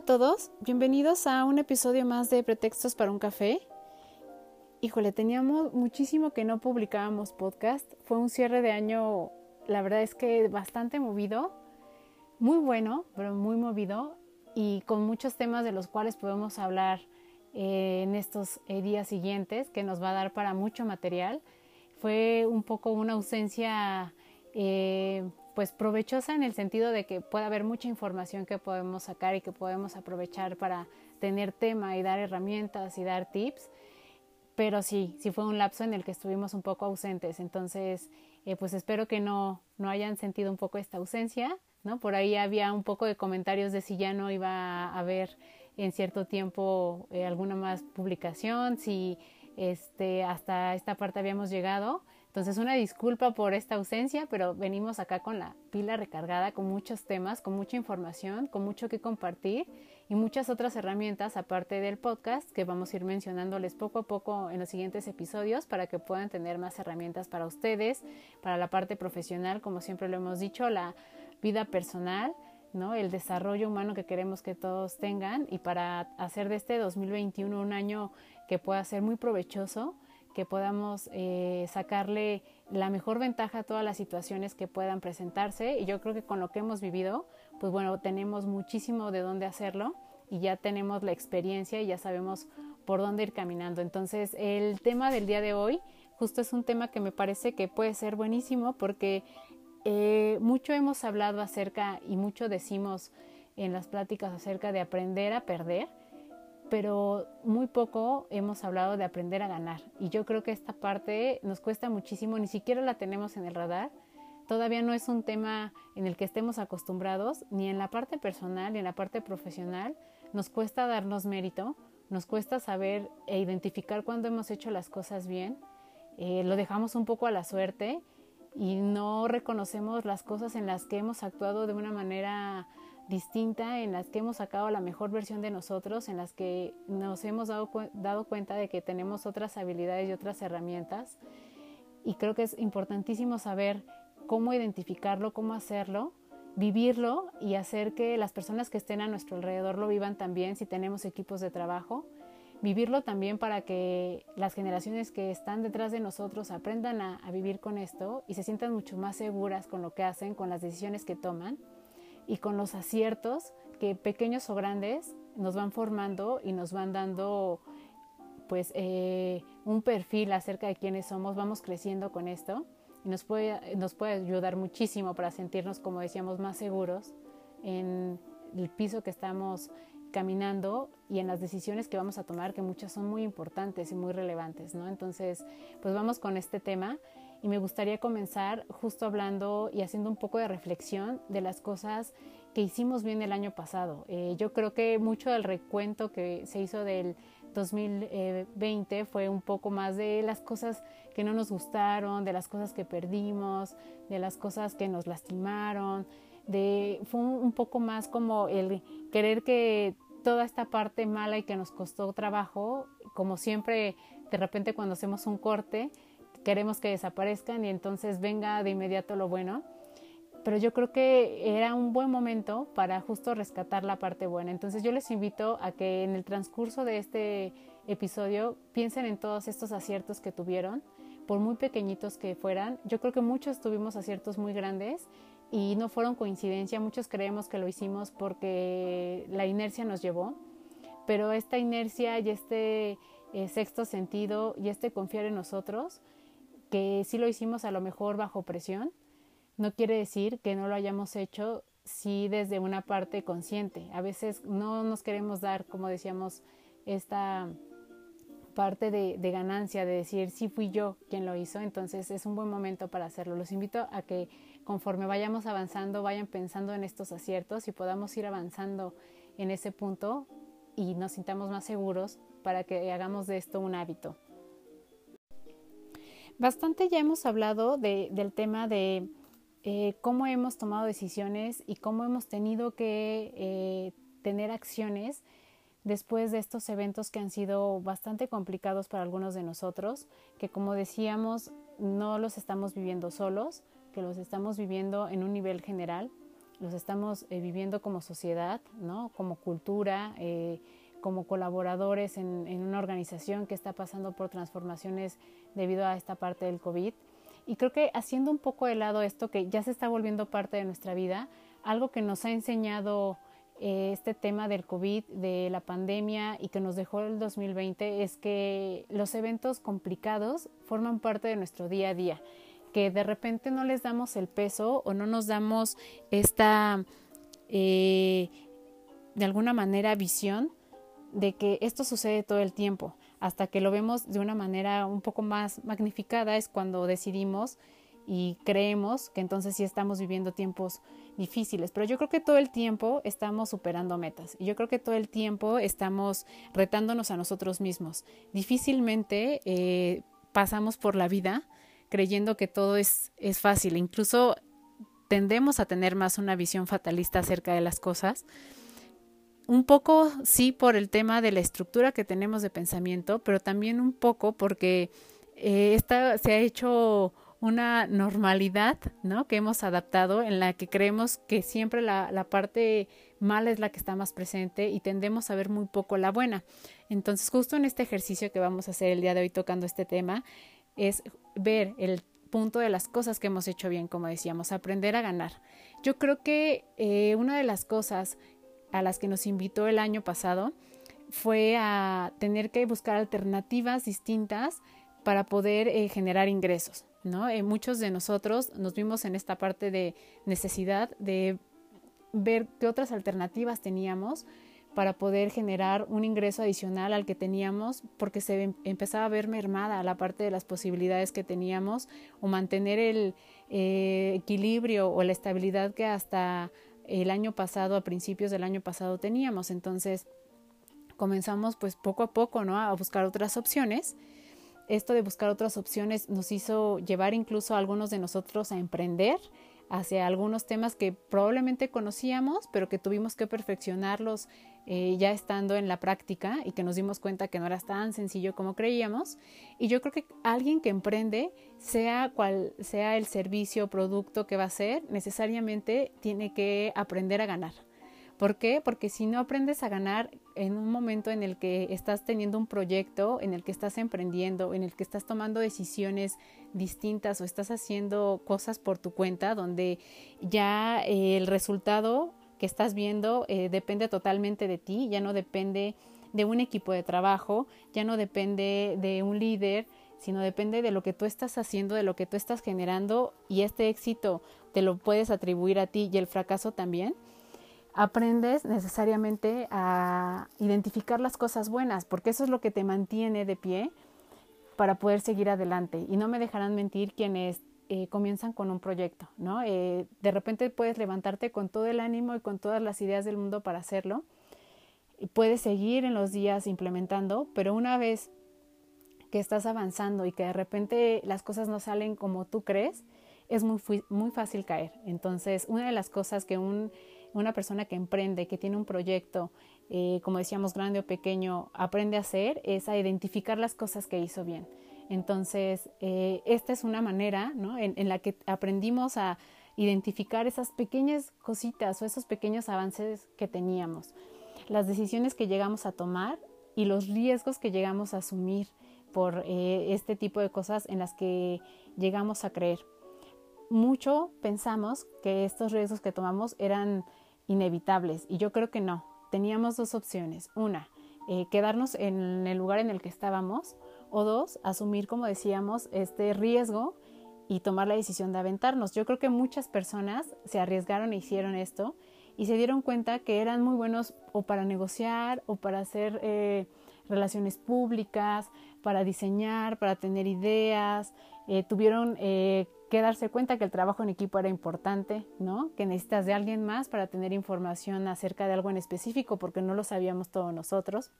A todos, bienvenidos a un episodio más de Pretextos para un café. Híjole, teníamos muchísimo que no publicábamos podcast. Fue un cierre de año, la verdad es que bastante movido, muy bueno, pero muy movido y con muchos temas de los cuales podemos hablar eh, en estos eh, días siguientes, que nos va a dar para mucho material. Fue un poco una ausencia eh, pues provechosa en el sentido de que puede haber mucha información que podemos sacar y que podemos aprovechar para tener tema y dar herramientas y dar tips. Pero sí, sí fue un lapso en el que estuvimos un poco ausentes. Entonces, eh, pues espero que no, no hayan sentido un poco esta ausencia, ¿no? Por ahí había un poco de comentarios de si ya no iba a haber en cierto tiempo eh, alguna más publicación, si este, hasta esta parte habíamos llegado. Entonces, una disculpa por esta ausencia, pero venimos acá con la pila recargada, con muchos temas, con mucha información, con mucho que compartir y muchas otras herramientas aparte del podcast que vamos a ir mencionándoles poco a poco en los siguientes episodios para que puedan tener más herramientas para ustedes, para la parte profesional, como siempre lo hemos dicho, la vida personal, ¿no? el desarrollo humano que queremos que todos tengan y para hacer de este 2021 un año que pueda ser muy provechoso que podamos eh, sacarle la mejor ventaja a todas las situaciones que puedan presentarse. Y yo creo que con lo que hemos vivido, pues bueno, tenemos muchísimo de dónde hacerlo y ya tenemos la experiencia y ya sabemos por dónde ir caminando. Entonces, el tema del día de hoy justo es un tema que me parece que puede ser buenísimo porque eh, mucho hemos hablado acerca y mucho decimos en las pláticas acerca de aprender a perder pero muy poco hemos hablado de aprender a ganar. Y yo creo que esta parte nos cuesta muchísimo, ni siquiera la tenemos en el radar. Todavía no es un tema en el que estemos acostumbrados, ni en la parte personal, ni en la parte profesional. Nos cuesta darnos mérito, nos cuesta saber e identificar cuando hemos hecho las cosas bien. Eh, lo dejamos un poco a la suerte y no reconocemos las cosas en las que hemos actuado de una manera distinta, en las que hemos sacado la mejor versión de nosotros, en las que nos hemos dado, dado cuenta de que tenemos otras habilidades y otras herramientas. Y creo que es importantísimo saber cómo identificarlo, cómo hacerlo, vivirlo y hacer que las personas que estén a nuestro alrededor lo vivan también si tenemos equipos de trabajo. Vivirlo también para que las generaciones que están detrás de nosotros aprendan a, a vivir con esto y se sientan mucho más seguras con lo que hacen, con las decisiones que toman y con los aciertos que pequeños o grandes nos van formando y nos van dando pues eh, un perfil acerca de quiénes somos, vamos creciendo con esto y nos puede, nos puede ayudar muchísimo para sentirnos, como decíamos, más seguros en el piso que estamos caminando y en las decisiones que vamos a tomar, que muchas son muy importantes y muy relevantes, ¿no? Entonces, pues vamos con este tema y me gustaría comenzar justo hablando y haciendo un poco de reflexión de las cosas que hicimos bien el año pasado. Eh, yo creo que mucho del recuento que se hizo del 2020 fue un poco más de las cosas que no nos gustaron, de las cosas que perdimos, de las cosas que nos lastimaron, de, fue un poco más como el querer que toda esta parte mala y que nos costó trabajo, como siempre de repente cuando hacemos un corte, queremos que desaparezcan y entonces venga de inmediato lo bueno. Pero yo creo que era un buen momento para justo rescatar la parte buena. Entonces yo les invito a que en el transcurso de este episodio piensen en todos estos aciertos que tuvieron, por muy pequeñitos que fueran. Yo creo que muchos tuvimos aciertos muy grandes y no fueron coincidencia. Muchos creemos que lo hicimos porque la inercia nos llevó, pero esta inercia y este eh, sexto sentido y este confiar en nosotros que sí lo hicimos a lo mejor bajo presión, no quiere decir que no lo hayamos hecho sí desde una parte consciente. A veces no nos queremos dar, como decíamos, esta parte de, de, ganancia, de decir, sí fui yo quien lo hizo, entonces es un buen momento para hacerlo. Los invito a que conforme vayamos avanzando, vayan pensando en estos aciertos y podamos ir avanzando en ese punto y nos sintamos más seguros para que hagamos de esto un hábito. Bastante ya hemos hablado de, del tema de eh, cómo hemos tomado decisiones y cómo hemos tenido que eh, tener acciones después de estos eventos que han sido bastante complicados para algunos de nosotros, que como decíamos, no los estamos viviendo solos, que los estamos viviendo en un nivel general, los estamos eh, viviendo como sociedad, ¿no? como cultura, como colaboradores en, en, una organización que está pasando por transformaciones debido a esta parte del COVID. Y creo que haciendo un poco de lado esto que ya se está volviendo parte de nuestra vida, algo que nos ha enseñado eh, este tema del COVID, de la pandemia y que nos dejó el 2020 es que los eventos complicados forman parte de nuestro día a día, que de repente no les damos el peso o no nos damos esta, eh, de alguna manera, visión de que esto sucede todo el tiempo. Hasta que lo vemos de una manera un poco más magnificada es cuando decidimos y creemos que entonces sí estamos viviendo tiempos difíciles, pero yo creo que todo el tiempo estamos superando metas y yo creo que todo el tiempo estamos retándonos a nosotros mismos. Difícilmente eh, pasamos por la vida creyendo que todo es, es fácil, incluso tendemos a tener más una visión fatalista acerca de las cosas. Un poco sí por el tema de la estructura que tenemos de pensamiento, pero también un poco porque eh, esta, se ha hecho una normalidad, ¿no? Que hemos adaptado en la que creemos que siempre la, la, parte mala es la que está más presente y tendemos a ver muy poco la buena. Entonces, justo en este ejercicio que vamos a hacer el día de hoy tocando este tema, es ver el punto de las cosas que hemos hecho bien, como decíamos, aprender a ganar. Yo creo que eh, una de las cosas a las que nos invitó el año pasado fue a tener que buscar alternativas distintas para poder eh, generar ingresos. ¿no? Eh, muchos de nosotros nos vimos en esta parte de necesidad de ver qué otras alternativas teníamos para poder generar un ingreso adicional al que teníamos porque se em, empezaba a ver mermada la parte de las posibilidades que teníamos o mantener el eh, equilibrio o la estabilidad que hasta el año pasado, a principios del año pasado teníamos. Entonces comenzamos pues poco a poco ¿no? a buscar otras opciones esto de buscar otras opciones nos hizo llevar incluso a algunos de nosotros a emprender hacia algunos temas que probablemente conocíamos, pero que tuvimos que perfeccionarlos eh, ya estando en la práctica y que nos dimos cuenta que no era tan sencillo como creíamos. Y yo creo que alguien que emprende, sea cual sea el servicio o producto que va a hacer, necesariamente tiene que aprender a ganar. ¿Por qué? Porque si no aprendes a ganar en un momento en el que estás teniendo un proyecto, en el que estás emprendiendo, en el que estás tomando decisiones distintas o estás haciendo cosas por tu cuenta, donde ya eh, el resultado que estás viendo eh, depende totalmente de ti, ya no depende de un equipo de trabajo, ya no depende de un líder, sino depende de lo que tú estás haciendo, de lo que tú estás generando y este éxito te lo puedes atribuir a ti y el fracaso también aprendes necesariamente a identificar las cosas buenas, porque eso es lo que te mantiene de pie para poder seguir adelante. Y no me dejarán mentir quienes eh, comienzan con un proyecto, ¿no? Eh, de repente puedes levantarte con todo el ánimo y con todas las ideas del mundo para hacerlo. Y puedes seguir en los días implementando, pero una vez que estás avanzando y que de repente las cosas no salen como tú crees, es muy, muy fácil caer. Entonces, una de las cosas que un una persona que emprende, que tiene un proyecto, eh, como decíamos, grande o pequeño, aprende a hacer, es a identificar las cosas que hizo bien. Entonces, eh, esta es una manera ¿no? en, la que aprendimos a identificar esas pequeñas cositas o esos pequeños avances que teníamos, las decisiones que llegamos a tomar y los riesgos que llegamos a asumir por eh, este tipo de cosas en las que llegamos a creer. Mucho pensamos que estos riesgos que tomamos eran inevitables y yo creo que no. Teníamos dos opciones. Una, eh, quedarnos en el lugar en el que estábamos o dos, asumir, como decíamos, este riesgo y tomar la decisión de aventarnos. Yo creo que muchas personas se arriesgaron e hicieron esto y se dieron cuenta que eran muy buenos o para negociar o para hacer eh, relaciones públicas, para diseñar, para tener ideas, eh, tuvieron eh, que darse cuenta que el trabajo en equipo era importante, ¿no? Que necesitas de alguien más para tener información acerca de algo en específico porque no lo sabíamos todos nosotros,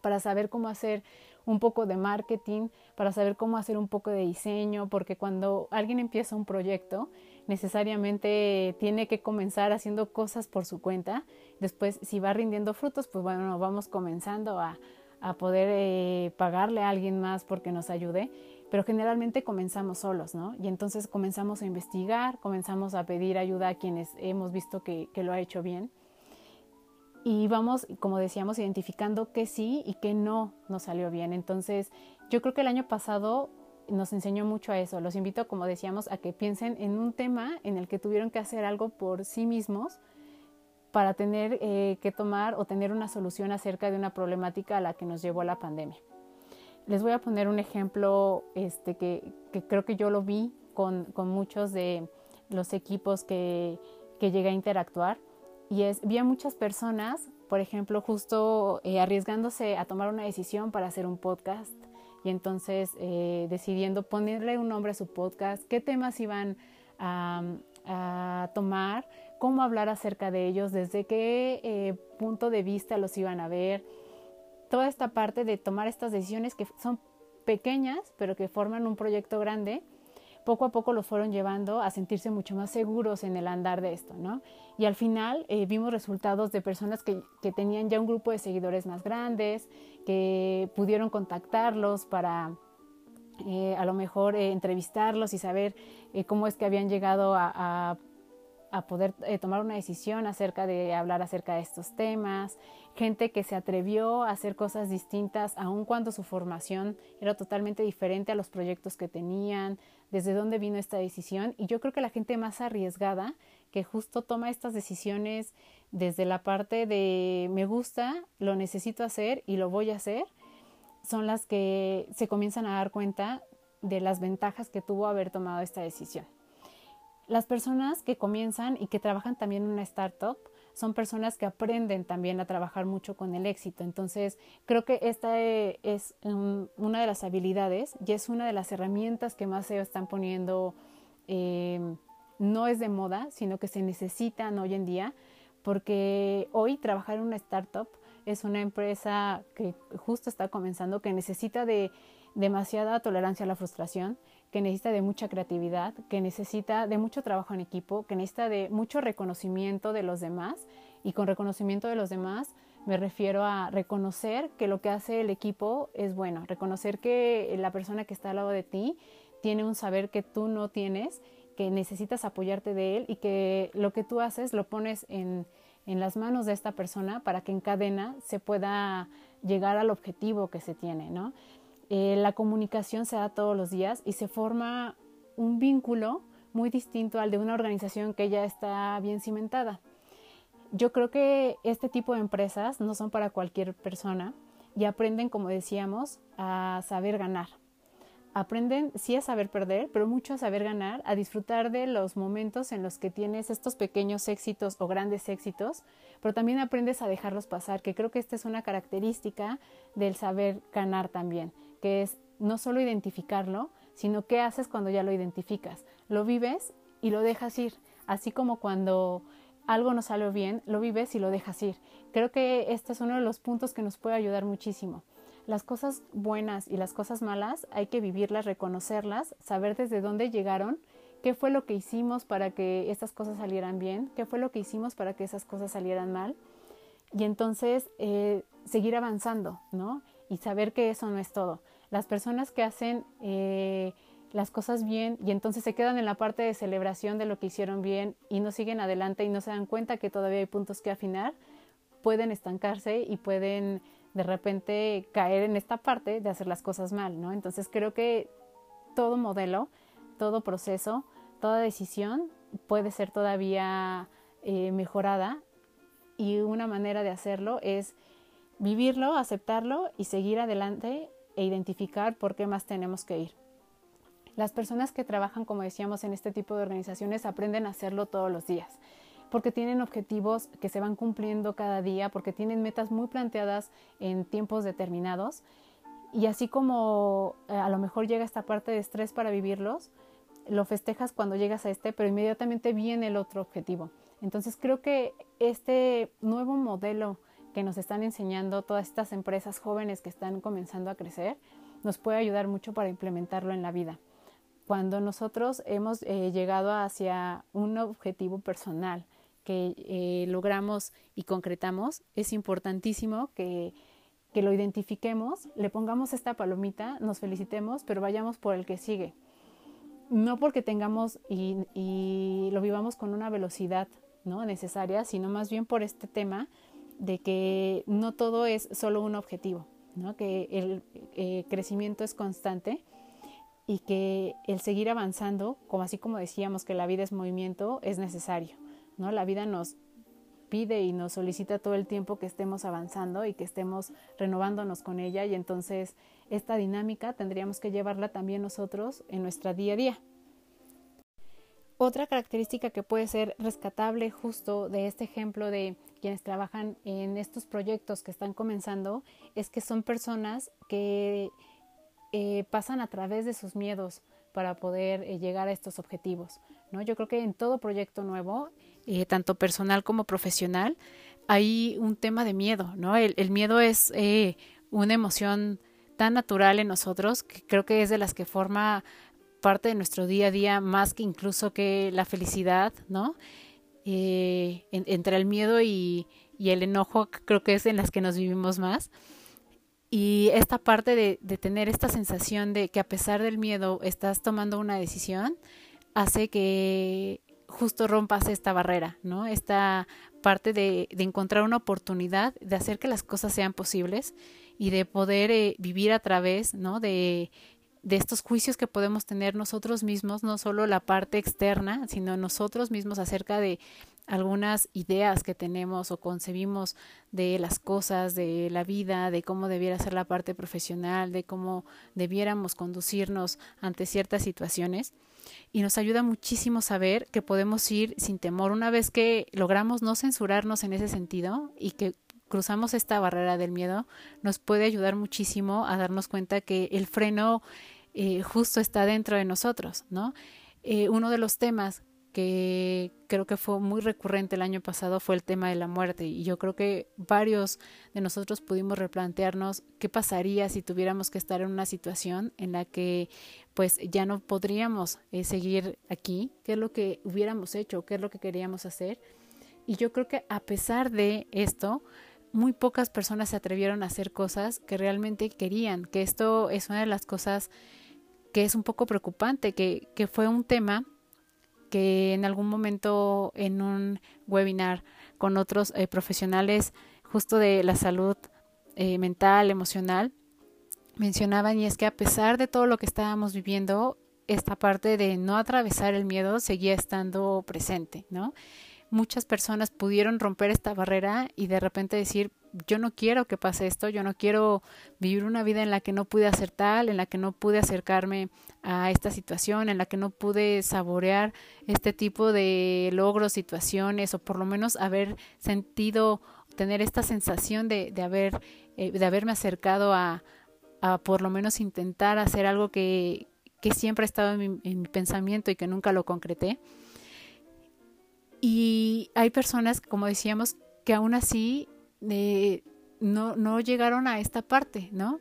para saber cómo hacer un poco de marketing, para saber cómo hacer un poco de diseño, porque cuando alguien empieza un proyecto, necesariamente tiene que comenzar haciendo cosas por su cuenta. Después, si va rindiendo frutos, pues bueno, vamos comenzando a, a poder eh, pagarle a alguien más porque nos ayude, pero generalmente comenzamos solos, ¿no? Y entonces comenzamos a investigar, comenzamos a pedir ayuda a quienes hemos visto que, que lo ha hecho bien y vamos, como decíamos, identificando qué sí y qué no nos salió bien. Entonces, yo creo que el año pasado nos enseñó mucho a eso. Los invito, como decíamos, a que piensen en un tema en el que tuvieron que hacer algo por sí mismos para tener eh, que tomar o tener una solución acerca de una problemática a la que nos llevó la pandemia. Les voy a poner un ejemplo este, que, que creo que yo lo vi con, con muchos de los equipos que, que llegué a interactuar y es, vi a muchas personas, por ejemplo, justo eh, arriesgándose a tomar una decisión para hacer un podcast y entonces eh, decidiendo ponerle un nombre a su podcast, qué temas iban a, tomar, cómo hablar acerca de ellos, desde qué eh, punto de vista los iban a ver, toda esta parte de tomar estas decisiones que son pequeñas, pero que forman un proyecto grande poco a poco los fueron llevando a sentirse mucho más seguros en el andar de esto, ¿no? Y al final eh, vimos resultados de personas que, tenían ya un grupo de seguidores más grandes, que pudieron contactarlos para eh, a lo mejor eh, entrevistarlos y saber cómo es que habían llegado a, a poder tomar una decisión acerca de hablar acerca de estos temas, gente que se atrevió a hacer cosas distintas aun cuando su formación era totalmente diferente a los proyectos que tenían, desde dónde vino esta decisión y yo creo que la gente más arriesgada que justo toma estas decisiones desde la parte de me gusta, lo necesito hacer y lo voy a hacer, son las que se comienzan a dar cuenta de las ventajas que tuvo haber tomado esta decisión. Las personas que comienzan y que trabajan también en una startup son personas que aprenden también a trabajar mucho con el éxito. Entonces, creo que esta eh, es una de las habilidades y es una de las herramientas que más se están poniendo, eh, no es de moda, sino que se necesitan hoy en día, porque hoy trabajar en una startup es una empresa que justo está comenzando, que necesita de demasiada tolerancia a la frustración, que necesita de mucha creatividad, que necesita de mucho trabajo en equipo, que necesita de mucho reconocimiento de los demás. Y con reconocimiento de los demás me refiero a reconocer que lo que hace el equipo es bueno, reconocer que la persona que está al lado de ti tiene un saber que tú no tienes, que necesitas apoyarte de él y que lo que tú haces lo pones en, en las manos de esta persona para que en cadena se pueda llegar al objetivo que se tiene, ¿no? Eh, la comunicación se da todos los días y se forma un vínculo muy distinto al de una organización que ya está bien cimentada. Yo creo que este tipo de empresas no son para cualquier persona y aprenden, como decíamos, a saber ganar. Aprenden sí a saber perder, pero mucho a saber ganar, a disfrutar de los momentos en los que tienes estos pequeños éxitos o grandes éxitos, pero también aprendes a dejarlos pasar, que creo que esta es una característica del saber ganar también que es no solo identificarlo, sino qué haces cuando ya lo identificas. Lo vives y lo dejas ir, así como cuando algo no salió bien, lo vives y lo dejas ir. Creo que este es uno de los puntos que nos puede ayudar muchísimo. Las cosas buenas y las cosas malas hay que vivirlas, reconocerlas, saber desde dónde llegaron, qué fue lo que hicimos para que estas cosas salieran bien, qué fue lo que hicimos para que esas cosas salieran mal. Y entonces eh, seguir avanzando, ¿no? Y saber que eso no es todo. Las personas que hacen eh, las cosas bien y entonces se quedan en la parte de celebración de lo que hicieron bien y no siguen adelante y no se dan cuenta que todavía hay puntos que afinar, pueden estancarse y pueden de repente caer en esta parte de hacer las cosas mal, ¿no? Entonces creo que todo modelo, todo proceso, toda decisión puede ser todavía eh, mejorada y una manera de hacerlo es vivirlo, aceptarlo y seguir adelante e identificar por qué más tenemos que ir. Las personas que trabajan, como decíamos, en este tipo de organizaciones aprenden a hacerlo todos los días. porque tienen objetivos que se van cumpliendo cada día, porque tienen metas muy planteadas en tiempos determinados. Y así como eh, a lo mejor llega esta parte de estrés para vivirlos, lo festejas cuando llegas a este, pero inmediatamente viene el otro objetivo. Entonces creo que este nuevo modelo que nos están enseñando todas estas empresas jóvenes que están comenzando a crecer, nos puede ayudar mucho para implementarlo en la vida. Cuando nosotros hemos eh, llegado hacia un objetivo personal que eh, logramos y concretamos, es importantísimo que, que lo identifiquemos, le pongamos esta palomita, nos felicitemos, pero vayamos por el que sigue. No porque tengamos y, y lo vivamos con una velocidad ¿no? necesaria, sino más bien por este tema de que no todo es solo un objetivo, ¿no? que el eh, crecimiento es constante y que el seguir avanzando, como así como decíamos que la vida es movimiento, es necesario. ¿no? La vida nos pide y nos solicita todo el tiempo que estemos avanzando y que estemos renovándonos con ella y entonces esta dinámica tendríamos que llevarla también nosotros en nuestra día a día. Otra característica que puede ser rescatable justo de este ejemplo de quienes trabajan en estos proyectos que están comenzando es que son personas que eh, pasan a través de sus miedos para poder eh, llegar a estos objetivos. ¿no? Yo creo que en todo proyecto nuevo, eh, tanto personal como profesional, hay un tema de miedo. ¿no? El, el miedo es una emoción tan natural en nosotros que creo que es de las que forma parte de nuestro día a día más que incluso que la felicidad, ¿no? Eh, entre el miedo y, el enojo creo que es en las que nos vivimos más. Y esta parte de, tener esta sensación de que a pesar del miedo estás tomando una decisión, hace que justo rompas esta barrera, ¿no? Esta parte de, de encontrar una oportunidad, de hacer que las cosas sean posibles y de poder eh, vivir a través, ¿no? De de estos juicios que podemos tener nosotros mismos, no solo la parte externa, sino nosotros mismos acerca de algunas ideas que tenemos o concebimos de las cosas, de la vida, de cómo debiera ser la parte profesional, de cómo debiéramos conducirnos ante ciertas situaciones. Y nos ayuda muchísimo saber que podemos ir sin temor una vez que logramos no censurarnos en ese sentido y que cruzamos esta barrera del miedo, nos puede ayudar muchísimo a darnos cuenta que el freno eh, justo está dentro de nosotros, ¿no? Eh, uno de los temas que creo que fue muy recurrente el año pasado fue el tema de la muerte y yo creo que varios de nosotros pudimos replantearnos qué pasaría si tuviéramos que estar en una situación en la que pues ya no podríamos eh, seguir aquí, qué es lo que hubiéramos hecho, qué es lo que queríamos hacer y yo creo que a pesar de esto muy pocas personas se atrevieron a hacer cosas que realmente querían, que esto es una de las cosas que es un poco preocupante, que, que fue un tema que en algún momento en un webinar con otros eh, profesionales justo de la salud eh, mental, emocional, mencionaban y es que a pesar de todo lo que estábamos viviendo, esta parte de no atravesar el miedo seguía estando presente, ¿no? Muchas personas pudieron romper esta barrera y de repente decir, yo no quiero que pase esto, yo no quiero vivir una vida en la que no pude hacer tal, en la que no pude acercarme a esta situación, en la que no pude saborear este tipo de logros, situaciones, o por lo menos haber sentido, tener esta sensación de, de haber, eh, de haberme acercado a, a por lo menos intentar hacer algo que, que siempre ha estado en mi, en mi pensamiento y que nunca lo concreté. Y hay personas, como decíamos, que aún así eh, no, no llegaron a esta parte, ¿no?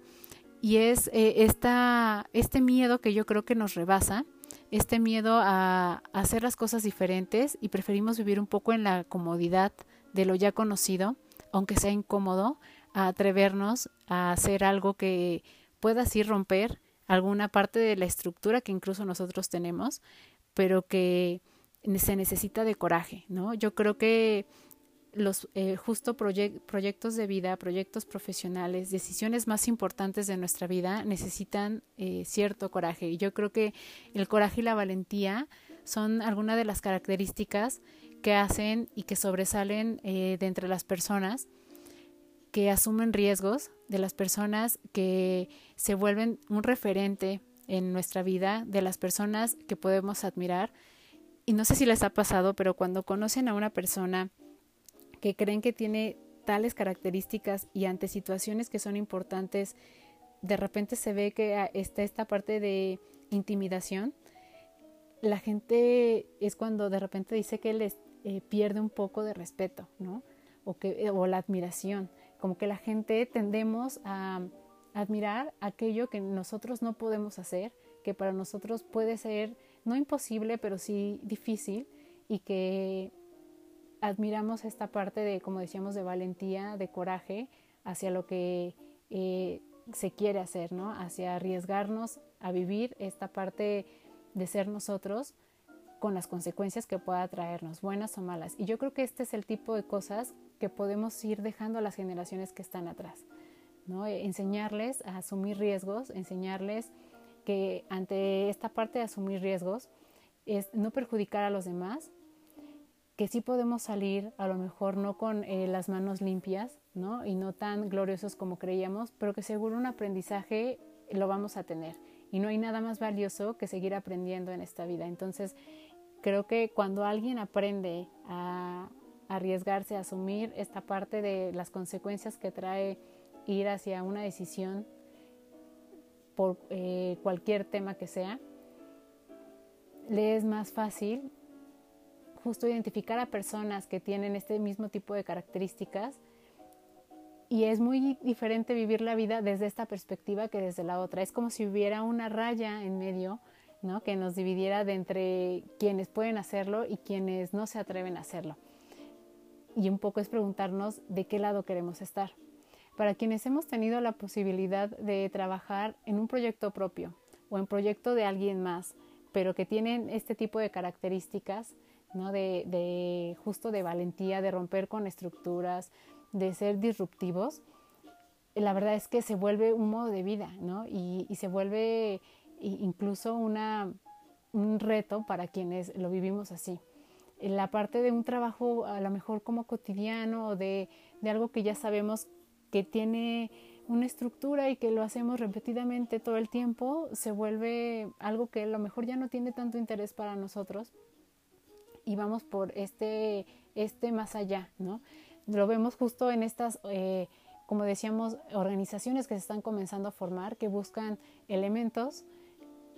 Y es eh, esta, este miedo que yo creo que nos rebasa, este miedo a, a, hacer las cosas diferentes y preferimos vivir un poco en la comodidad de lo ya conocido, aunque sea incómodo, a atrevernos a hacer algo que pueda así romper alguna parte de la estructura que incluso nosotros tenemos, pero que se necesita de coraje, ¿no? Yo creo que los eh, justo proyectos de vida, proyectos profesionales, decisiones más importantes de nuestra vida necesitan eh, cierto coraje. Y yo creo que el coraje y la valentía son algunas de las características que hacen y que sobresalen eh, de entre las personas que asumen riesgos, de las personas que se vuelven un referente en nuestra vida, de las personas que podemos admirar Y no sé si les ha pasado, pero cuando conocen a una persona que creen que tiene tales características y ante situaciones que son importantes, de repente se ve que ah, está esta parte de intimidación, la gente es cuando de repente dice que les eh, pierde un poco de respeto, ¿no? O, que, o la admiración. Como que la gente tendemos a admirar aquello que nosotros no podemos hacer, que para nosotros puede ser no imposible, pero sí difícil, y que admiramos esta parte de, como decíamos, de valentía, de coraje hacia lo que eh, se quiere hacer, ¿no? Hacia arriesgarnos a vivir esta parte de ser nosotros con las consecuencias que pueda traernos, buenas o malas. Y yo creo que este es el tipo de cosas que podemos ir dejando a las generaciones que están atrás, ¿no? Enseñarles a asumir riesgos, enseñarles que ante esta parte de asumir riesgos es no perjudicar a los demás, que sí podemos salir, a lo mejor no con eh, las manos limpias, ¿no? Y no tan gloriosos como creíamos, pero que seguro un aprendizaje lo vamos a tener. Y no hay nada más valioso que seguir aprendiendo en esta vida. Entonces, creo que cuando alguien aprende a arriesgarse, a asumir esta parte de las consecuencias que trae ir hacia una decisión por eh, cualquier tema que sea, le es más fácil justo identificar a personas que tienen este mismo tipo de características y es muy diferente vivir la vida desde esta perspectiva que desde la otra. Es como si hubiera una raya en medio, ¿no? Que nos dividiera de entre quienes pueden hacerlo y quienes no se atreven a hacerlo. Y un poco es preguntarnos de qué lado queremos estar. Para quienes hemos tenido la posibilidad de trabajar en un proyecto propio o en proyecto de alguien más, pero que tienen este tipo de características, ¿no? De, justo de valentía, de romper con estructuras, de ser disruptivos, la verdad es que se vuelve un modo de vida, ¿no? Y, se vuelve incluso una, un reto para quienes lo vivimos así. La parte de un trabajo a lo mejor como cotidiano o de, de algo que ya sabemos que tiene una estructura y que lo hacemos repetidamente todo el tiempo, se vuelve algo que a lo mejor ya no tiene tanto interés para nosotros, y vamos por este, este más allá, ¿no? Lo vemos justo en estas, eh, como decíamos, organizaciones que se están comenzando a formar, que buscan elementos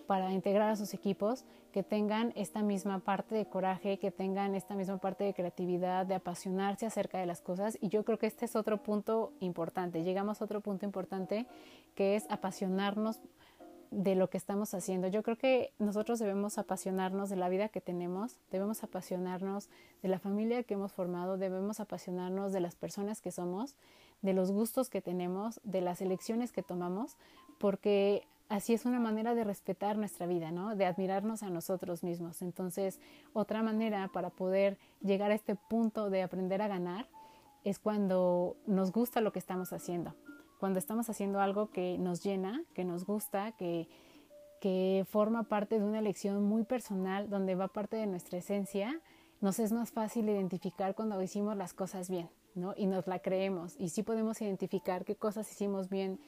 para integrar a sus equipos, que tengan esta misma parte de coraje, que tengan esta misma parte de creatividad, de apasionarse acerca de las cosas. Y yo creo que este es otro punto importante. Llegamos a otro punto importante que es apasionarnos de lo que estamos haciendo. Yo creo que nosotros debemos apasionarnos de la vida que tenemos, debemos apasionarnos de la familia que hemos formado, debemos apasionarnos de las personas que somos, de los gustos que tenemos, de las elecciones que tomamos, porque así es una manera de respetar nuestra vida, ¿no? De admirarnos a nosotros mismos. Entonces, otra manera para poder llegar a este punto de aprender a ganar es cuando nos gusta lo que estamos haciendo cuando estamos haciendo algo que nos llena, que nos gusta, que, que forma parte de una elección muy personal, donde va parte de nuestra esencia, nos es más fácil identificar cuando hicimos las cosas bien, ¿no? Y nos la creemos. Y sí podemos identificar qué cosas hicimos bien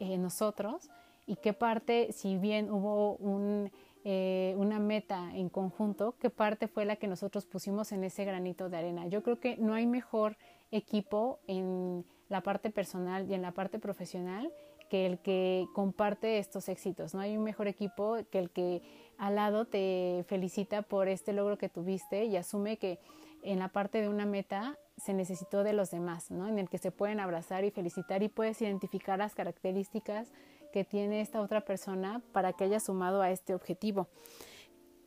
eh, nosotros y qué parte, si bien hubo un, eh, una meta en conjunto, qué parte fue la que nosotros pusimos en ese granito de arena. Yo creo que no hay mejor equipo en la parte personal y en la parte profesional que el que comparte estos éxitos. No hay un mejor equipo que el que al lado te felicita por este logro que tuviste y asume que en la parte de una meta se necesitó de los demás, ¿no? en el que se pueden abrazar y felicitar y puedes identificar las características que tiene esta otra persona para que haya sumado a este objetivo.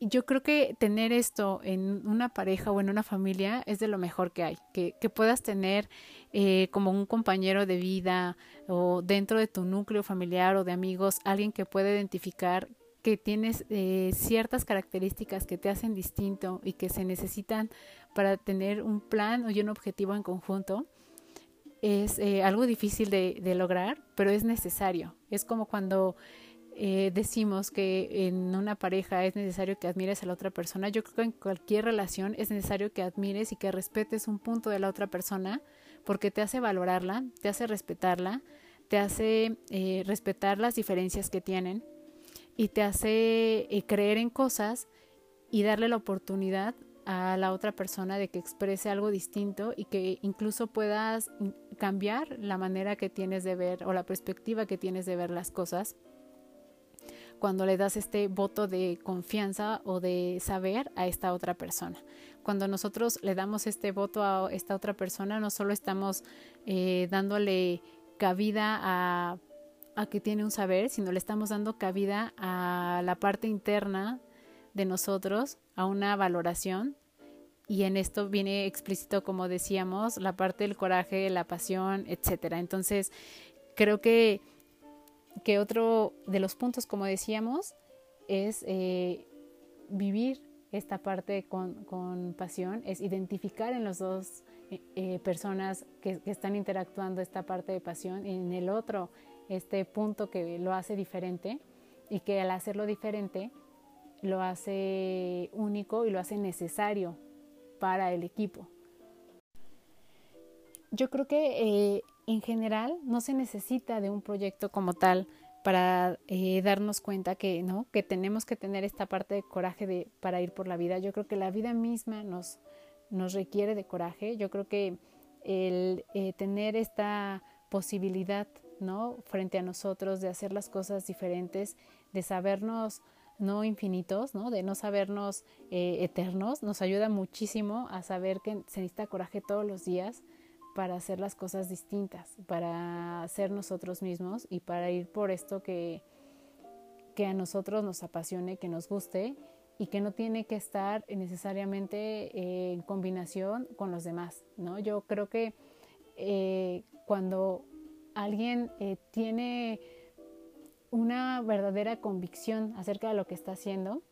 Yo creo que tener esto en una pareja o en una familia es de lo mejor que hay, que, puedas tener eh, como un compañero de vida o dentro de tu núcleo familiar o de amigos, alguien que pueda identificar que tienes eh, ciertas características que te hacen distinto y que se necesitan para tener un plan y un objetivo en conjunto, es eh, algo difícil de, lograr, pero es necesario. Es como cuando eh, decimos que en una pareja es necesario que admires a la otra persona, yo creo que en cualquier relación es necesario que admires y que respetes un punto de la otra persona porque te hace valorarla, te hace respetarla, te hace eh, respetar las diferencias que tienen y te hace eh, creer en cosas y darle la oportunidad a la otra persona de que exprese algo distinto y que incluso puedas cambiar la manera que tienes de ver o la perspectiva que tienes de ver las cosas cuando le das este voto de confianza o de saber a esta otra persona. Cuando nosotros le damos este voto a esta otra persona, no solo estamos eh, dándole cabida a, a que tiene un saber, sino le estamos dando cabida a la parte interna de nosotros, a una valoración. Y en esto viene explícito, como decíamos, la parte del coraje, la pasión, etcétera. Entonces, creo que que otro de los puntos, como decíamos, es eh, vivir esta parte con, pasión, es identificar en las dos eh, eh, personas que, están interactuando esta parte de pasión y en el otro este punto que lo hace diferente y que al hacerlo diferente lo hace único y lo hace necesario para el equipo. Yo creo que en general no se necesita de un proyecto como tal para eh, darnos cuenta que no que tenemos que tener esta parte de coraje de, para ir por la vida. Yo creo que la vida misma nos nos requiere de coraje. Yo creo que el eh, tener esta posibilidad no frente a nosotros de hacer las cosas diferentes de sabernos no infinitos no de no sabernos eh, eternos nos ayuda muchísimo a saber que se necesita coraje todos los días para hacer las cosas distintas, para ser nosotros mismos y para ir por esto que, que a nosotros nos apasione, que nos guste y que no tiene que estar necesariamente eh, en combinación con los demás. ¿no? Yo creo que eh, cuando alguien tiene una verdadera convicción acerca de lo que está haciendo,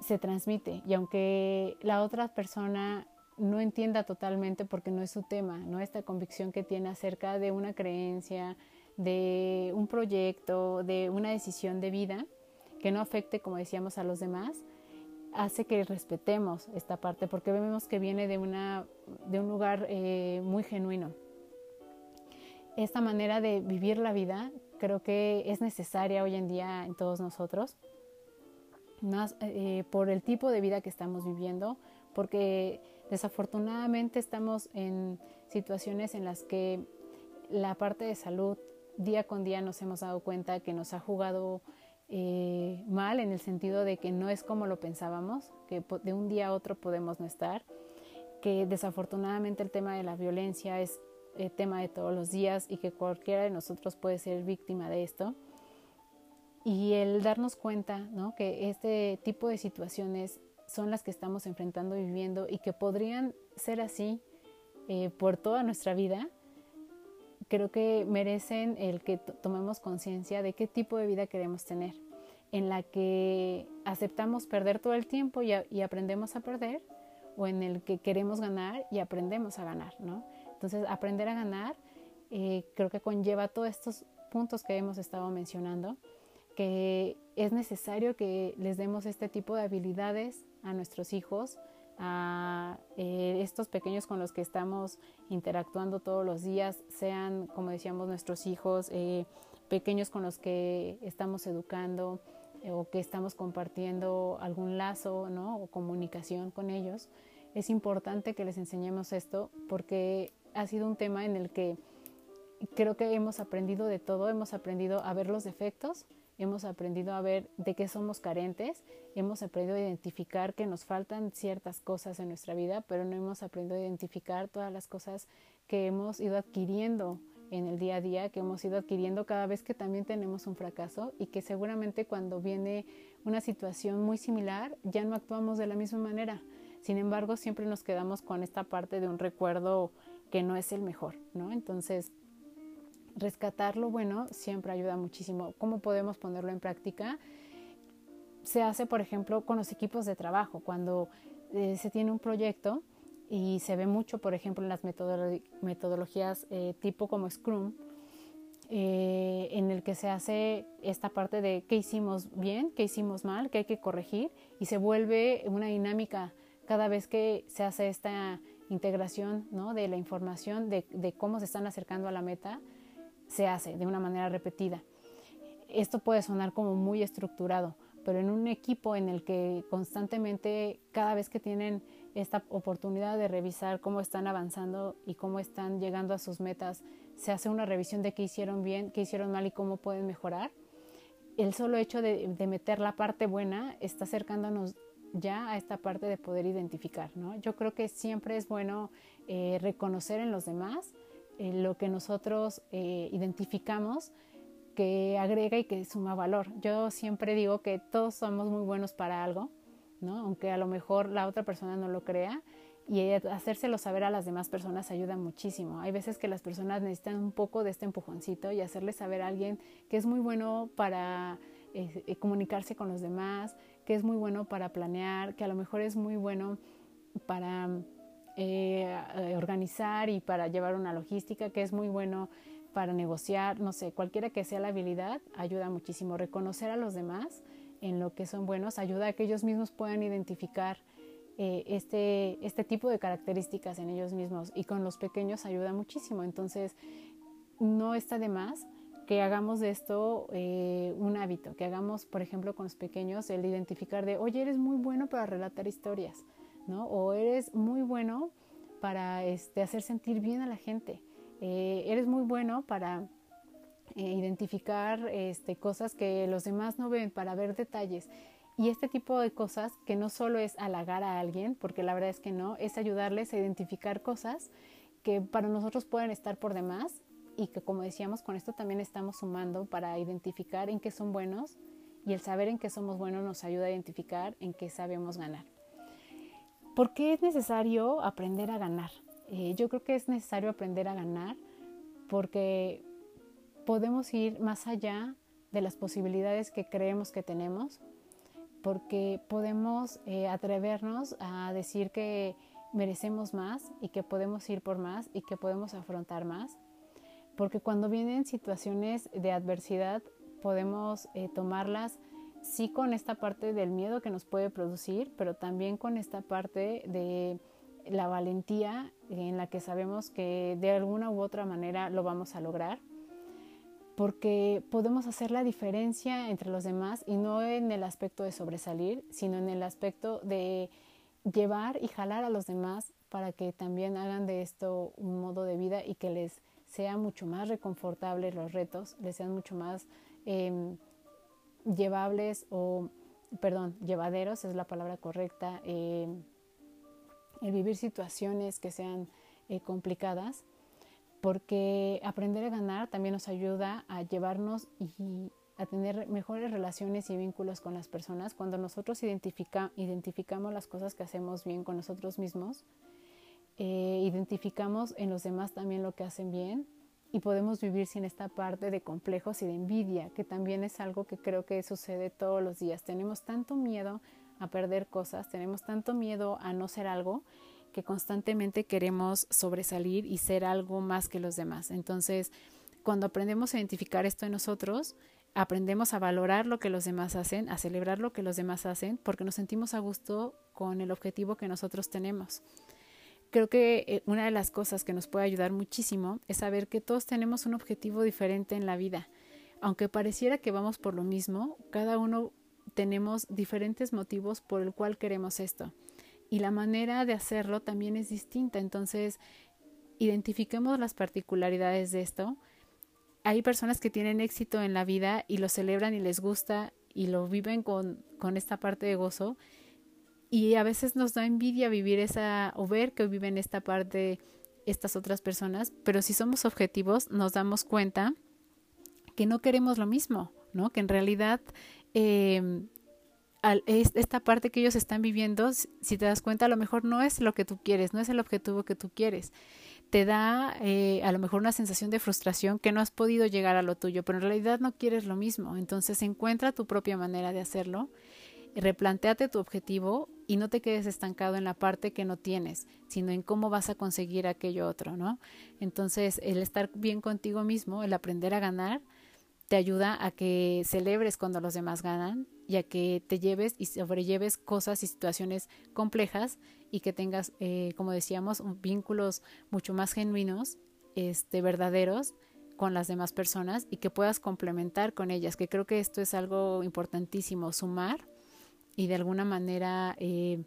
se transmite y aunque la otra persona no entienda totalmente porque no es su tema, ¿no? Esta convicción que tiene acerca de una creencia, de un proyecto, de una decisión de vida que no afecte, como decíamos, a los demás, hace que respetemos esta parte porque vemos que viene de, una, de un lugar eh, muy genuino. Esta manera de vivir la vida creo que es necesaria hoy en día en todos nosotros, más eh, por el tipo de vida que estamos viviendo, porque Desafortunadamente estamos en situaciones en las que la parte de salud día con día nos hemos dado cuenta que nos ha jugado eh, mal en el sentido de que no es como lo pensábamos, que de un día a otro podemos no estar, que desafortunadamente el tema de la violencia es el tema de todos los días y que cualquiera de nosotros puede ser víctima de esto. Y el darnos cuenta ¿no? que este tipo de situaciones son las que estamos enfrentando y viviendo y que podrían ser así eh, por toda nuestra vida, creo que merecen el que tomemos conciencia de qué tipo de vida queremos tener, en la que aceptamos perder todo el tiempo y, aprendemos a perder, o en el que queremos ganar y aprendemos a ganar, ¿no? Entonces, aprender a ganar eh, creo que conlleva todos estos puntos que hemos estado mencionando, que es necesario que les demos este tipo de habilidades a nuestros hijos, a eh, estos pequeños con los que estamos interactuando todos los días, sean, como decíamos, nuestros hijos, eh, pequeños con los que estamos educando eh, o que estamos compartiendo algún lazo ¿no? o comunicación con ellos. Es importante que les enseñemos esto porque ha sido un tema en el que creo que hemos aprendido de todo, hemos aprendido a ver los defectos, hemos aprendido a ver de qué somos carentes, hemos aprendido a identificar que nos faltan ciertas cosas en nuestra vida, pero no hemos aprendido a identificar todas las cosas que hemos ido adquiriendo en el día a día, que hemos ido adquiriendo cada vez que también tenemos un fracaso y que seguramente cuando viene una situación muy similar ya no actuamos de la misma manera. Sin embargo, siempre nos quedamos con esta parte de un recuerdo que no es el mejor, ¿no? Entonces, rescatar lo bueno siempre ayuda muchísimo. ¿Cómo podemos ponerlo en práctica? Se hace, por ejemplo, con los equipos de trabajo. Cuando eh, se tiene un proyecto y se ve mucho, por ejemplo, en las metodologías eh, tipo como Scrum, eh, en el que se hace esta parte de qué hicimos bien, qué hicimos mal, qué hay que corregir y se vuelve una dinámica cada vez que se hace esta integración ¿no? de la información de, de, cómo se están acercando a la meta se hace de una manera repetida. Esto puede sonar como muy estructurado, pero en un equipo en el que constantemente, cada vez que tienen esta oportunidad de revisar cómo están avanzando y cómo están llegando a sus metas, se hace una revisión de qué hicieron bien, qué hicieron mal y cómo pueden mejorar. El solo hecho de, meter la parte buena está acercándonos ya a esta parte de poder identificar. ¿no? Yo creo que siempre es bueno eh, reconocer en los demás eh, lo que nosotros eh, identificamos que agrega y que suma valor. Yo siempre digo que todos somos muy buenos para algo, ¿no? aunque a lo mejor la otra persona no lo crea, y hacérselo saber a las demás personas ayuda muchísimo. Hay veces que las personas necesitan un poco de este empujoncito y hacerle saber a alguien que es muy bueno para comunicarse con los demás, que es muy bueno para planear, que a lo mejor es muy bueno para eh, organizar y para llevar una logística, que es muy bueno para negociar, no sé, cualquiera que sea la habilidad, ayuda muchísimo. Reconocer a los demás en lo que son buenos ayuda a que ellos mismos puedan identificar eh, este, este tipo de características en ellos mismos y con los pequeños ayuda muchísimo. Entonces, no está de más que hagamos de esto eh, un hábito, que hagamos, por ejemplo, con los pequeños el identificar de, oye, eres muy bueno para relatar historias, ¿no? O eres muy bueno para este, hacer sentir bien a la gente. Eh, eres muy bueno para identificar este, cosas que los demás no ven, para ver detalles. Y este tipo de cosas, que no solo es halagar a alguien, porque la verdad es que no, es ayudarles a identificar cosas que para nosotros pueden estar por demás y que como decíamos, con esto también estamos sumando para identificar en qué son buenos y el saber en qué somos buenos nos ayuda a identificar en qué sabemos ganar. ¿Por qué es necesario aprender a ganar? Eh, yo creo que es necesario aprender a ganar porque podemos ir más allá de las posibilidades que creemos que tenemos porque podemos eh, atrevernos a decir que merecemos más y que podemos ir por más y que podemos afrontar más, porque cuando vienen situaciones de adversidad podemos eh, tomarlas sí con esta parte del miedo que nos puede producir, pero también con esta parte de la valentía en la que sabemos que de alguna u otra manera lo vamos a lograr porque podemos hacer la diferencia entre los demás y no en el aspecto de sobresalir, sino en el aspecto de llevar y jalar a los demás para que también hagan de esto un modo de vida y que les sea mucho más reconfortable los retos, les sean mucho más em, llevables o, perdón, llevaderos es la palabra correcta, em, el vivir situaciones que sean eh, complicadas porque aprender a ganar también nos ayuda a llevarnos y a tener mejores relaciones y vínculos con las personas. Cuando nosotros identificamos las cosas que hacemos bien con nosotros mismos, eh, identificamos en los demás también lo que hacen bien y podemos vivir sin esta parte de complejos y de envidia, que también es algo que creo que sucede todos los días. Tenemos tanto miedo a perder cosas, tenemos tanto miedo a no ser algo, que constantemente queremos sobresalir y ser algo más que los demás. Entonces, cuando aprendemos a identificar esto en nosotros, aprendemos a valorar lo que los demás hacen, a celebrar lo que los demás hacen, porque nos sentimos a gusto con el objetivo que nosotros tenemos. Creo que eh, una de las cosas que nos puede ayudar muchísimo es saber que todos tenemos un objetivo diferente en la vida. Aunque pareciera que vamos por lo mismo, cada uno tenemos diferentes motivos por el cual queremos esto y la manera de hacerlo también es distinta. Entonces, identifiquemos las particularidades de esto. Hay personas que tienen éxito en la vida y lo celebran y les gusta y lo viven con, con esta parte de gozo. Y a veces nos da envidia vivir esa o ver que viven esta parte estas otras personas, pero si somos objetivos nos damos cuenta que no queremos lo mismo, ¿no? Que en realidad eh, esta parte que ellos están viviendo, si te das cuenta, a lo mejor no es lo que tú quieres, no es el objetivo que tú quieres. Te da eh, a lo mejor una sensación de frustración que no has podido llegar a lo tuyo, pero en realidad no quieres lo mismo. Entonces encuentra tu propia manera de hacerlo, replanteate tu objetivo y no te quedes estancado en la parte que no tienes, sino en cómo vas a conseguir aquello otro, ¿no? Entonces el estar bien contigo mismo, el aprender a ganar, te ayuda a que celebres cuando los demás ganan y a que te lleves y sobrelleves cosas y situaciones complejas y que tengas, eh, como decíamos, vínculos mucho más genuinos, este, verdaderos con las demás personas y que puedas complementar con ellas, que creo que esto es algo importantísimo, sumar y de alguna manera eh,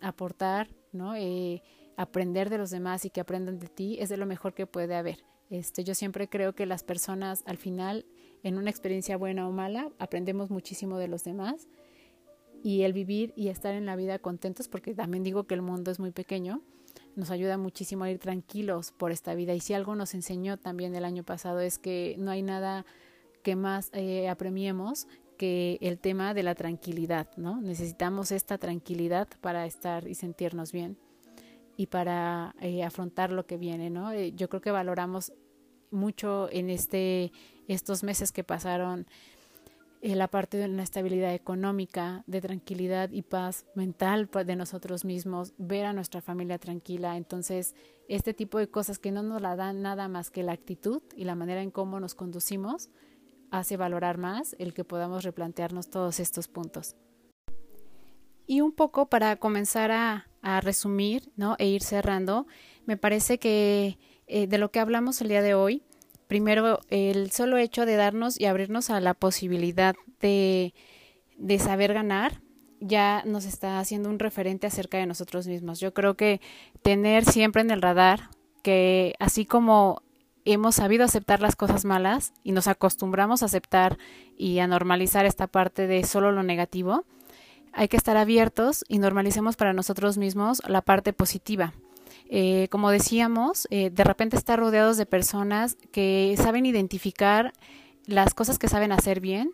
aportar, ¿no? Eh, aprender de los demás y que aprendan de ti es de lo mejor que puede haber. Este, yo siempre creo que las personas al final, en una experiencia buena o mala, aprendemos muchísimo de los demás y el vivir y estar en la vida contentos, porque también digo que el mundo es muy pequeño, nos ayuda muchísimo a ir tranquilos por esta vida. Y si algo nos enseñó también el año pasado es que no hay nada que más eh, apremiemos que el tema de la tranquilidad, ¿no? Necesitamos esta tranquilidad para estar y sentirnos bien y para eh, afrontar lo que viene, ¿no? Eh, yo creo que valoramos mucho en este estos meses que pasaron eh, la parte de una estabilidad económica, de tranquilidad y paz mental de nosotros mismos, ver a nuestra familia tranquila. Entonces, este tipo de cosas que no nos la dan nada más que la actitud y la manera en cómo nos conducimos, hace valorar más el que podamos replantearnos todos estos puntos. Y un poco para comenzar a, resumir ¿no? e ir cerrando, me parece que eh, de lo que hablamos el día de hoy, primero el solo hecho de darnos y abrirnos a la posibilidad de, de saber ganar, ya nos está haciendo un referente acerca de nosotros mismos. Yo creo que tener siempre en el radar que así como hemos sabido aceptar las cosas malas y nos acostumbramos a aceptar y a normalizar esta parte de solo lo negativo, hay que estar abiertos y normalicemos para nosotros mismos la parte positiva. Eh, como decíamos, eh, de repente estar rodeados de personas que saben identificar las cosas que saben hacer bien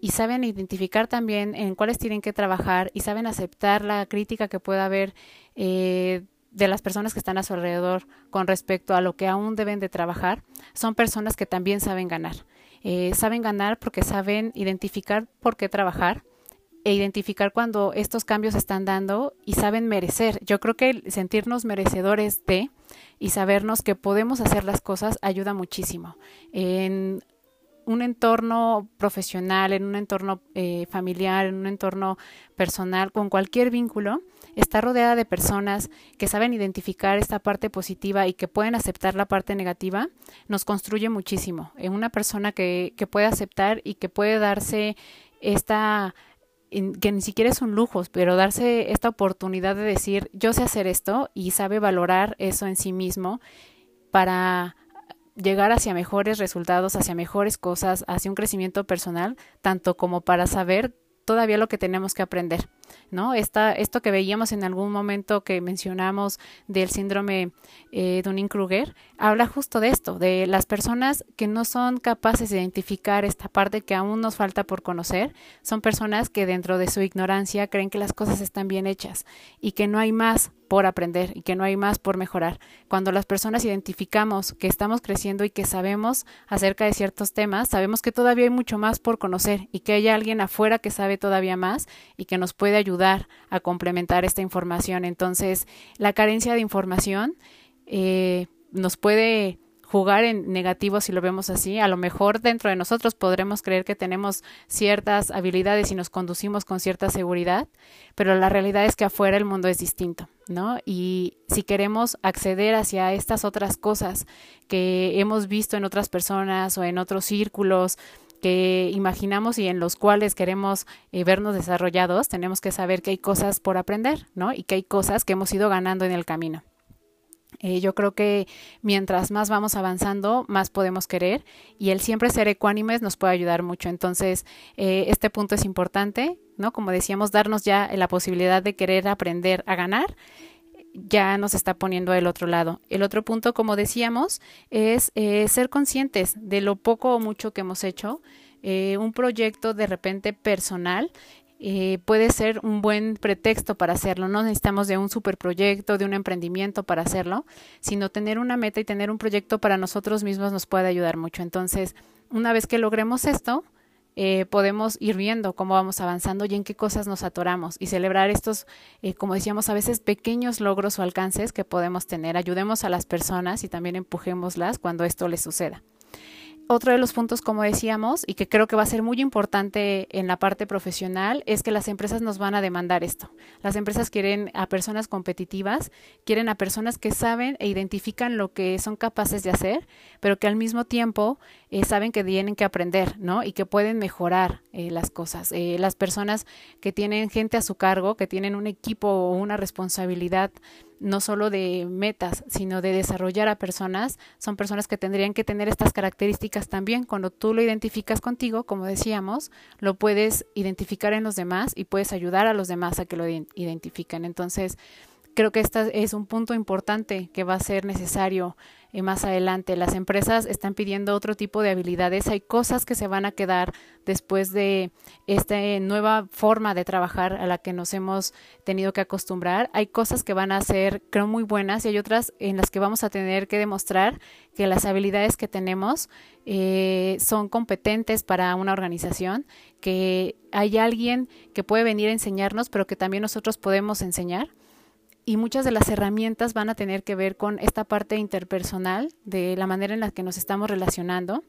y saben identificar también en cuáles tienen que trabajar y saben aceptar la crítica que pueda haber eh, de las personas que están a su alrededor con respecto a lo que aún deben de trabajar, son personas que también saben ganar. Eh, saben ganar porque saben identificar por qué trabajar e identificar cuando estos cambios están dando y saben merecer. Yo creo que sentirnos merecedores de y sabernos que podemos hacer las cosas ayuda muchísimo. En un entorno profesional, en un entorno eh, familiar, en un entorno personal, con cualquier vínculo, está rodeada de personas que saben identificar esta parte positiva y que pueden aceptar la parte negativa, nos construye muchísimo. En una persona que, que puede aceptar y que puede darse esta que ni siquiera es un lujo, pero darse esta oportunidad de decir, yo sé hacer esto y sabe valorar eso en sí mismo para llegar hacia mejores resultados, hacia mejores cosas, hacia un crecimiento personal, tanto como para saber todavía lo que tenemos que aprender, ¿no? Esta, esto que veíamos en algún momento que mencionamos del síndrome eh, Dunning-Kruger, habla justo de esto, de las personas que no son capaces de identificar esta parte que aún nos falta por conocer, son personas que dentro de su ignorancia creen que las cosas están bien hechas y que no hay más por aprender y que no hay más por mejorar. Cuando las personas identificamos que estamos creciendo y que sabemos acerca de ciertos temas, sabemos que todavía hay mucho más por conocer y que hay alguien afuera que sabe todavía más y que nos puede ayudar a complementar esta información. Entonces, la carencia de información eh, nos puede jugar en negativo si lo vemos así. A lo mejor dentro de nosotros podremos creer que tenemos ciertas habilidades y nos conducimos con cierta seguridad, pero la realidad es que afuera el mundo es distinto, ¿no? Y si queremos acceder hacia estas otras cosas que hemos visto en otras personas o en otros círculos, que imaginamos y en los cuales queremos eh, vernos desarrollados, tenemos que saber que hay cosas por aprender, ¿no? Y que hay cosas que hemos ido ganando en el camino. Eh, yo creo que mientras más vamos avanzando, más podemos querer y el siempre ser ecuánimes nos puede ayudar mucho. Entonces, eh, este punto es importante, ¿no? Como decíamos, darnos ya la posibilidad de querer aprender a ganar ya nos está poniendo del otro lado. El otro punto, como decíamos, es eh, ser conscientes de lo poco o mucho que hemos hecho. un proyecto de repente personal eh, puede ser un buen pretexto para hacerlo. No necesitamos de un superproyecto, de un emprendimiento para hacerlo, sino tener una meta y tener un proyecto para nosotros mismos nos puede ayudar mucho. Entonces, una vez que logremos esto, eh, podemos ir viendo cómo vamos avanzando y en qué cosas nos atoramos y celebrar estos, eh, como decíamos, a veces pequeños logros o alcances que podemos tener. Ayudemos a las personas y también empujémoslas cuando esto les suceda. Otro de los puntos, como decíamos, y que creo que va a ser muy importante en la parte profesional, es que las empresas nos van a demandar esto. Las empresas quieren a personas competitivas, quieren a personas que saben e identifican lo que son capaces de hacer, pero que al mismo tiempo eh, saben que tienen que aprender, ¿no? Y que pueden mejorar eh, las cosas. Eh, las personas que tienen gente a su cargo, que tienen un equipo o una responsabilidad no solo de metas, sino de desarrollar a personas, son personas que tendrían que tener estas características también. Cuando tú lo identificas contigo, como decíamos, lo puedes identificar en los demás y puedes ayudar a los demás a que lo identifiquen. Entonces, creo que este es un punto importante que va a ser necesario más adelante. Las empresas están pidiendo otro tipo de habilidades. Hay cosas que se van a quedar después de esta nueva forma de trabajar a la que nos hemos tenido que acostumbrar. Hay cosas que van a ser, creo, muy buenas y hay otras en las que vamos a tener que demostrar que las habilidades que tenemos eh, son competentes para una organización, que hay alguien que puede venir a enseñarnos, pero que también nosotros podemos enseñar y muchas de las herramientas van a tener que ver con esta parte interpersonal, de la manera en la que nos estamos relacionando,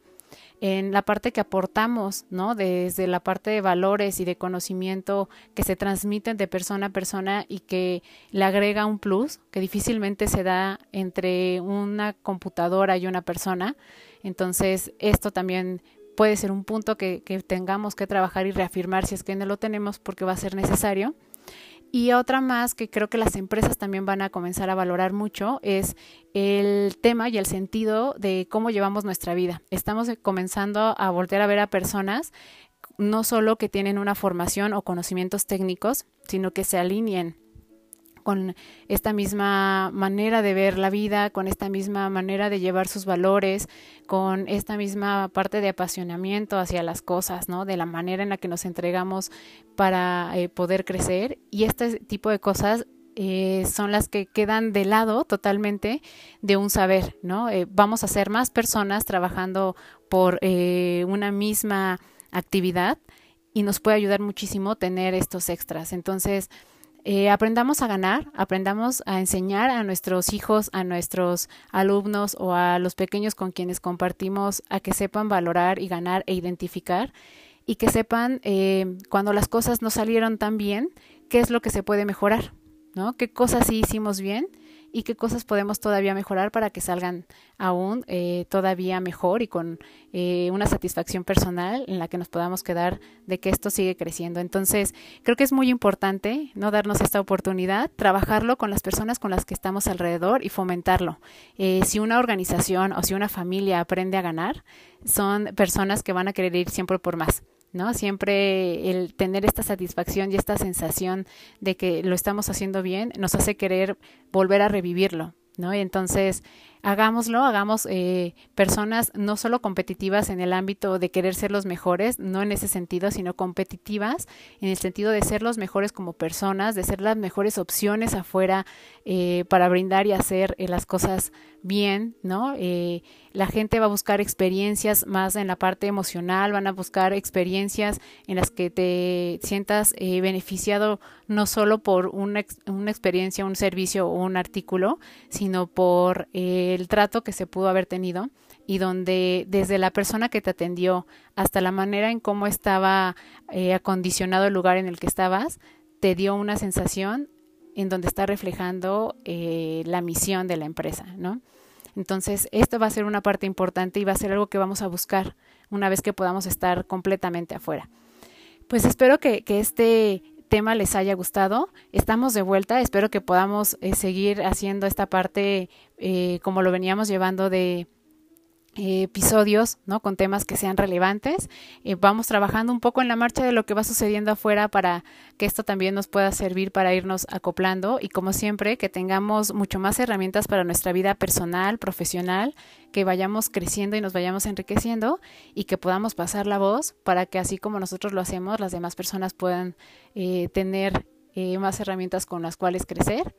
en la parte que aportamos, ¿no? Desde la parte de valores y de conocimiento que se transmiten de persona a persona y que le agrega un plus que difícilmente se da entre una computadora y una persona. Entonces, esto también puede ser un punto que, que tengamos que trabajar y reafirmar si es que no lo tenemos porque va a ser necesario. Y otra más que creo que las empresas también van a comenzar a valorar mucho es el tema y el sentido de cómo llevamos nuestra vida. Estamos comenzando a volver a ver a personas no solo que tienen una formación o conocimientos técnicos, sino que se alineen con esta misma manera de ver la vida, con esta misma manera de llevar sus valores, con esta misma parte de apasionamiento hacia las cosas, ¿no? De la manera en la que nos entregamos para eh, poder crecer. Y este tipo de cosas eh, son las que quedan de lado totalmente de un saber, ¿no? Eh, vamos a ser más personas trabajando por una misma actividad y nos puede ayudar muchísimo tener estos extras. Entonces, eh, aprendamos a ganar, aprendamos a enseñar a nuestros hijos, a nuestros alumnos o a los pequeños con quienes compartimos a que sepan valorar y ganar e identificar y que sepan eh, cuando las cosas no salieron tan bien, qué es lo que se puede mejorar, ¿no? ¿Qué cosas sí hicimos bien? Y qué cosas podemos todavía mejorar para que salgan aún eh, todavía mejor y con eh, una satisfacción personal en la que nos podamos quedar de que esto sigue creciendo. Entonces, creo que es muy importante no darnos esta oportunidad, trabajarlo con las personas con las que estamos alrededor y fomentarlo. Eh, si una organización o si una familia aprende a ganar, son personas que van a querer ir siempre por más. ¿No? Siempre el tener esta satisfacción y esta sensación de que lo estamos haciendo bien nos hace querer volver a revivirlo, ¿no? Entonces hagámoslo, hagamos eh, personas no solo competitivas en el ámbito de querer ser los mejores, no en ese sentido, sino competitivas en el sentido de ser los mejores como personas, de ser las mejores opciones afuera eh, para brindar y hacer eh, las cosas bien, ¿no? la gente va a buscar experiencias más en la parte emocional, van a buscar experiencias en las que te sientas beneficiado no solo por una, experiencia, un servicio o un artículo, sino por el trato que se pudo haber tenido y donde desde la persona que te atendió hasta la manera en cómo estaba eh, acondicionado el lugar en el que estabas, te dio una sensación en donde está reflejando eh, la misión de la empresa, ¿no? Entonces, esto va a ser una parte importante y va a ser algo que vamos a buscar una vez que podamos estar completamente afuera. Pues espero que, este tema les haya gustado. Estamos de vuelta, espero que podamos eh, seguir haciendo esta parte eh, como lo veníamos llevando de episodios, ¿no? Con temas que sean relevantes. Eh, vamos trabajando un poco en la marcha de lo que va sucediendo afuera para que esto también nos pueda servir para irnos acoplando y como siempre que tengamos mucho más herramientas para nuestra vida personal, profesional, que vayamos creciendo y nos vayamos enriqueciendo y que podamos pasar la voz para que así como nosotros lo hacemos, las demás personas puedan eh, tener más herramientas con las cuales crecer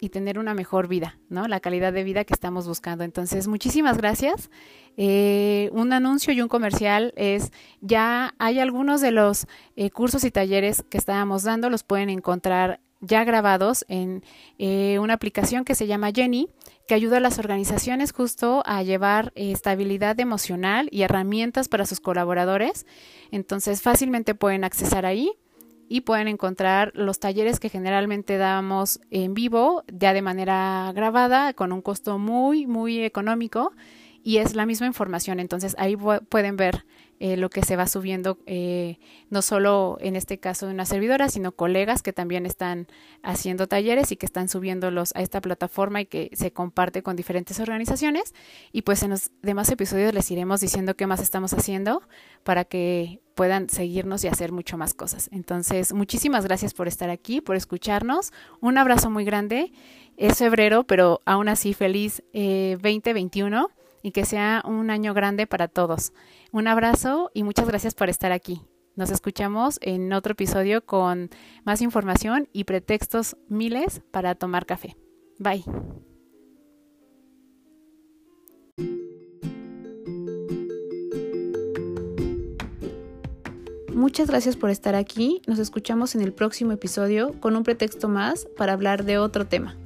y tener una mejor vida, ¿no? La calidad de vida que estamos buscando. Entonces, muchísimas gracias. Eh, un anuncio y un comercial es, ya hay algunos de los eh, cursos y talleres que estábamos dando, los pueden encontrar ya grabados en eh, una aplicación que se llama Jenny, que ayuda a las organizaciones justo a llevar estabilidad emocional y herramientas para sus colaboradores. Entonces fácilmente pueden accesar ahí y pueden encontrar los talleres que generalmente damos en vivo, ya de manera grabada, con un costo muy, muy económico y es la misma información. Entonces ahí pueden ver eh, lo que se va subiendo, eh, no solo en este caso de una servidora, sino colegas que también están haciendo talleres y que están subiéndolos a esta plataforma y que se comparte con diferentes organizaciones. Y pues en los demás episodios les iremos diciendo qué más estamos haciendo para que puedan seguirnos y hacer mucho más cosas. Entonces, muchísimas gracias por estar aquí, por escucharnos. Un abrazo muy grande. Es febrero, pero aún así feliz 2021 eh, y que sea un año grande para todos. Un abrazo y muchas gracias por estar aquí. Nos escuchamos en otro episodio con más información y pretextos miles para tomar café. Bye. Muchas gracias por estar aquí. Nos escuchamos en el próximo episodio con un pretexto más para hablar de otro tema.